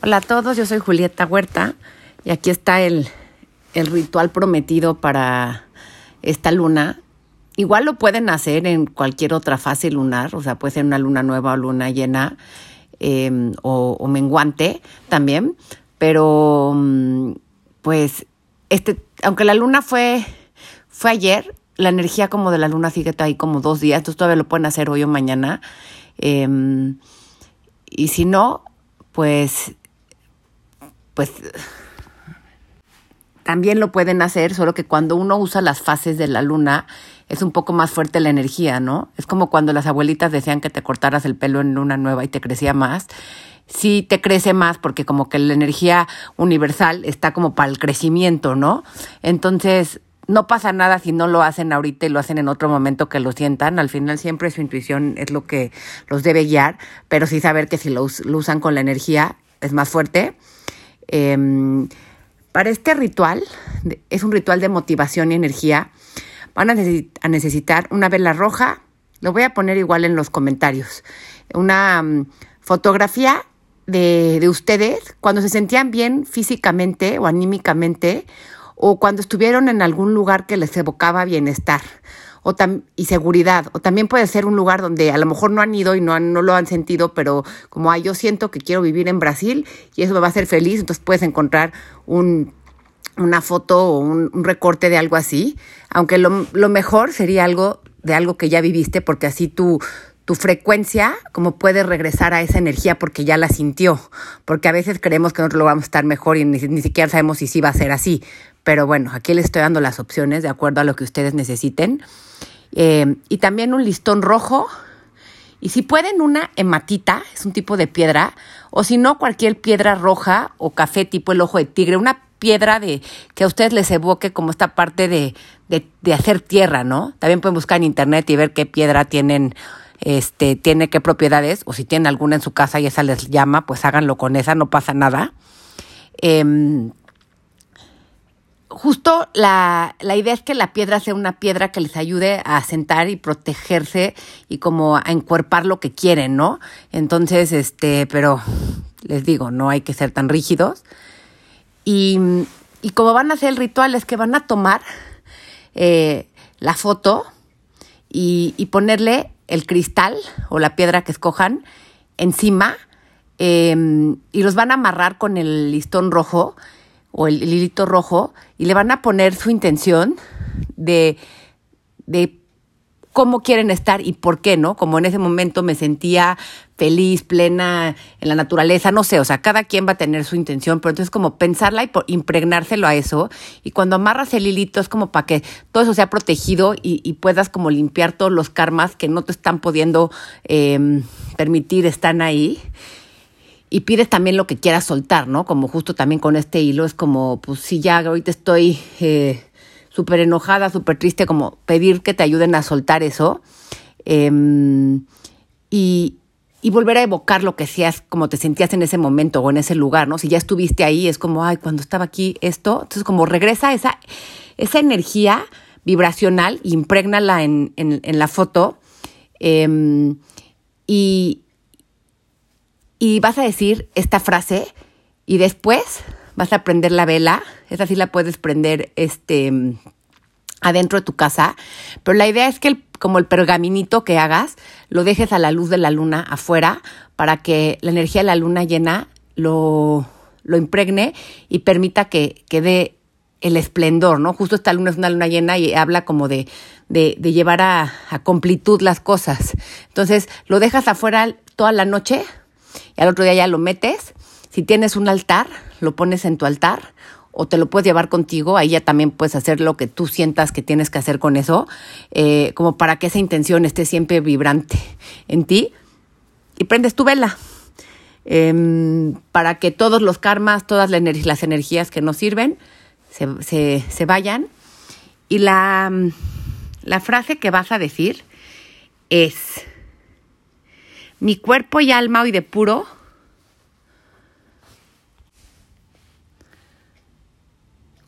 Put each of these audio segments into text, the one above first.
Hola a todos, yo soy Julieta Huerta y aquí está el, ritual prometido para esta luna. Igual lo pueden hacer en cualquier otra fase lunar, o sea, puede ser una luna nueva o luna llena em, o, menguante también, pero mm, pues este, aunque la luna fue, fue ayer, la energía como de la luna sigue ahí como dos días, entonces todavía lo pueden hacer hoy o mañana. Em, y si no, pues pues también lo pueden hacer, solo que cuando uno usa las fases de la luna es un poco más fuerte la energía, ¿no? Es como cuando las abuelitas decían que te cortaras el pelo en luna nueva y te crecía más. Sí te crece más porque como que la energía universal está como para el crecimiento, ¿no? Entonces, no pasa nada si no lo hacen ahorita y lo hacen en otro momento que lo sientan. Al final siempre su intuición es lo que los debe guiar, pero sí saber que si lo, usan con la energía es más fuerte. Em, para este ritual, es un ritual de motivación y energía, van a, necesitar una vela roja, lo voy a poner igual en los comentarios, una mm, fotografía de, de ustedes cuando se sentían bien físicamente o anímicamente o cuando estuvieron en algún lugar que les evocaba bienestar o y seguridad. O también puede ser un lugar donde a lo mejor no han ido y no, no lo han sentido, pero como yo siento que quiero vivir en Brasil y eso me va a hacer feliz, entonces puedes encontrar un, una foto o un, recorte de algo así, aunque lo, mejor sería algo de algo que ya viviste, porque así tu, tu frecuencia, como puede regresar a esa energía porque ya la sintió, porque a veces creemos que nosotros lo vamos a estar mejor y ni, ni siquiera sabemos si sí va a ser así, pero bueno, aquí les estoy dando las opciones de acuerdo a lo que ustedes necesiten. Eh, y también un listón rojo. Y si pueden, una hematita, es un tipo de piedra, o si no, cualquier piedra roja o café tipo el ojo de tigre, una piedra de que a ustedes les evoque como esta parte de, de, hacer tierra, ¿no? También pueden buscar en internet y ver qué piedra tienen, este, tiene qué propiedades, o si tienen alguna en su casa y esa les llama, pues háganlo con esa, no pasa nada. Eh, justo la, la, idea es que la piedra sea una piedra que les ayude a sentar y protegerse y como a encuerpar lo que quieren, ¿no? Entonces, este, pero les digo, no hay que ser tan rígidos. Y, y como van a hacer el ritual es que van a tomar eh, la foto y, y, ponerle el cristal o la piedra que escojan encima eh, y los van a amarrar con el listón rojo o el, hilito rojo y le van a poner su intención de, de cómo quieren estar y por qué, ¿no? Como en ese momento me sentía feliz, plena en la naturaleza, no sé, o sea, cada quien va a tener su intención, pero entonces como pensarla y impregnárselo a eso, y cuando amarras el hilito es como para que todo eso sea protegido y, puedas como limpiar todos los karmas que no te están pudiendo em, permitir, están ahí y pides también lo que quieras soltar, ¿no? Como justo también con este hilo, es como, pues si ya ahorita estoy eh, súper enojada, súper triste, como pedir que te ayuden a soltar eso em, y, volver a evocar lo que seas, como te sentías en ese momento o en ese lugar, ¿no? Si ya estuviste ahí, es como, ay, cuando estaba aquí esto, entonces como regresa esa, esa energía vibracional, imprégnala en, en, en la foto em, y y vas a decir esta frase y después vas a prender la vela, esa sí la puedes prender este adentro de tu casa, pero la idea es que como el pergaminito que hagas, lo dejes a la luz de la luna afuera para que la energía de la luna llena lo, lo impregne y permita que, que dé el esplendor, ¿no? Justo esta luna es una luna llena y habla como de, de, de llevar a, a completud las cosas. Entonces, lo dejas afuera toda la noche, y al otro día ya lo metes. Si tienes un altar, lo pones en tu altar o te lo puedes llevar contigo, ahí ya también puedes hacer lo que tú sientas que tienes que hacer con eso, eh, como para que esa intención esté siempre vibrante en ti y prendes tu vela. Em, para que todos los karmas, todas las energías que nos sirven se, se vayan. Y la, la frase que vas a decir es, mi cuerpo y alma hoy de puro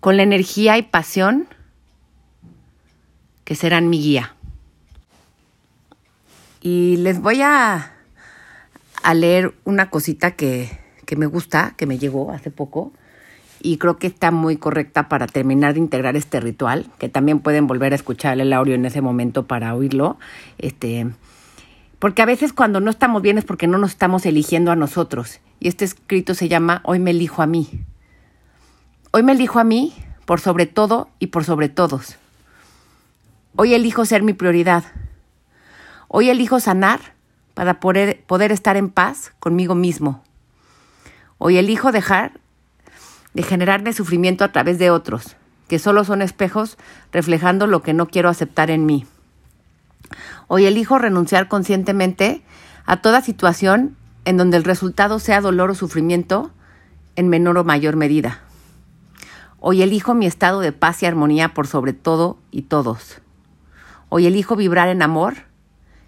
con la energía y pasión que serán mi guía. Y les voy a, a leer una cosita que, que me gusta, que me llegó hace poco, y creo que está muy correcta para terminar de integrar este ritual, que también pueden volver a escuchar el audio en ese momento para oírlo. Este, porque a veces cuando no estamos bien es porque no nos estamos eligiendo a nosotros. Y este escrito se llama Hoy me elijo a mí. Hoy me elijo a mí por sobre todo y por sobre todos. Hoy elijo ser mi prioridad. Hoy elijo sanar para poder, estar en paz conmigo mismo. Hoy elijo dejar de generarme sufrimiento a través de otros, que solo son espejos reflejando lo que no quiero aceptar en mí. Hoy elijo renunciar conscientemente a toda situación en donde el resultado sea dolor o sufrimiento en menor o mayor medida. Hoy elijo mi estado de paz y armonía por sobre todo y todos. Hoy elijo vibrar en amor,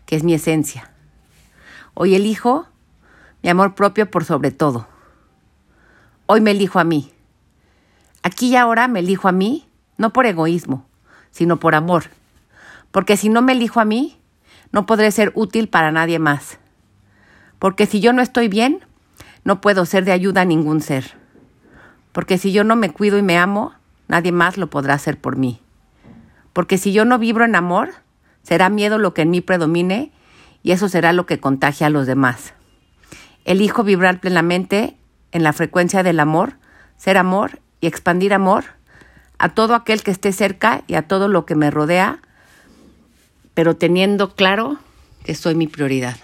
que es mi esencia. Hoy elijo mi amor propio por sobre todo. Hoy me elijo a mí. Aquí y ahora me elijo a mí, no por egoísmo, sino por amor. Porque si no me elijo a mí, no podré ser útil para nadie más. Porque si yo no estoy bien, no puedo ser de ayuda a ningún ser. Porque si yo no me cuido y me amo, nadie más lo podrá hacer por mí. Porque si yo no vibro en amor, será miedo lo que en mí predomine y eso será lo que contagia a los demás. Elijo vibrar plenamente en la frecuencia del amor, ser amor y expandir amor a todo aquel que esté cerca y a todo lo que me rodea, pero teniendo claro que soy mi prioridad.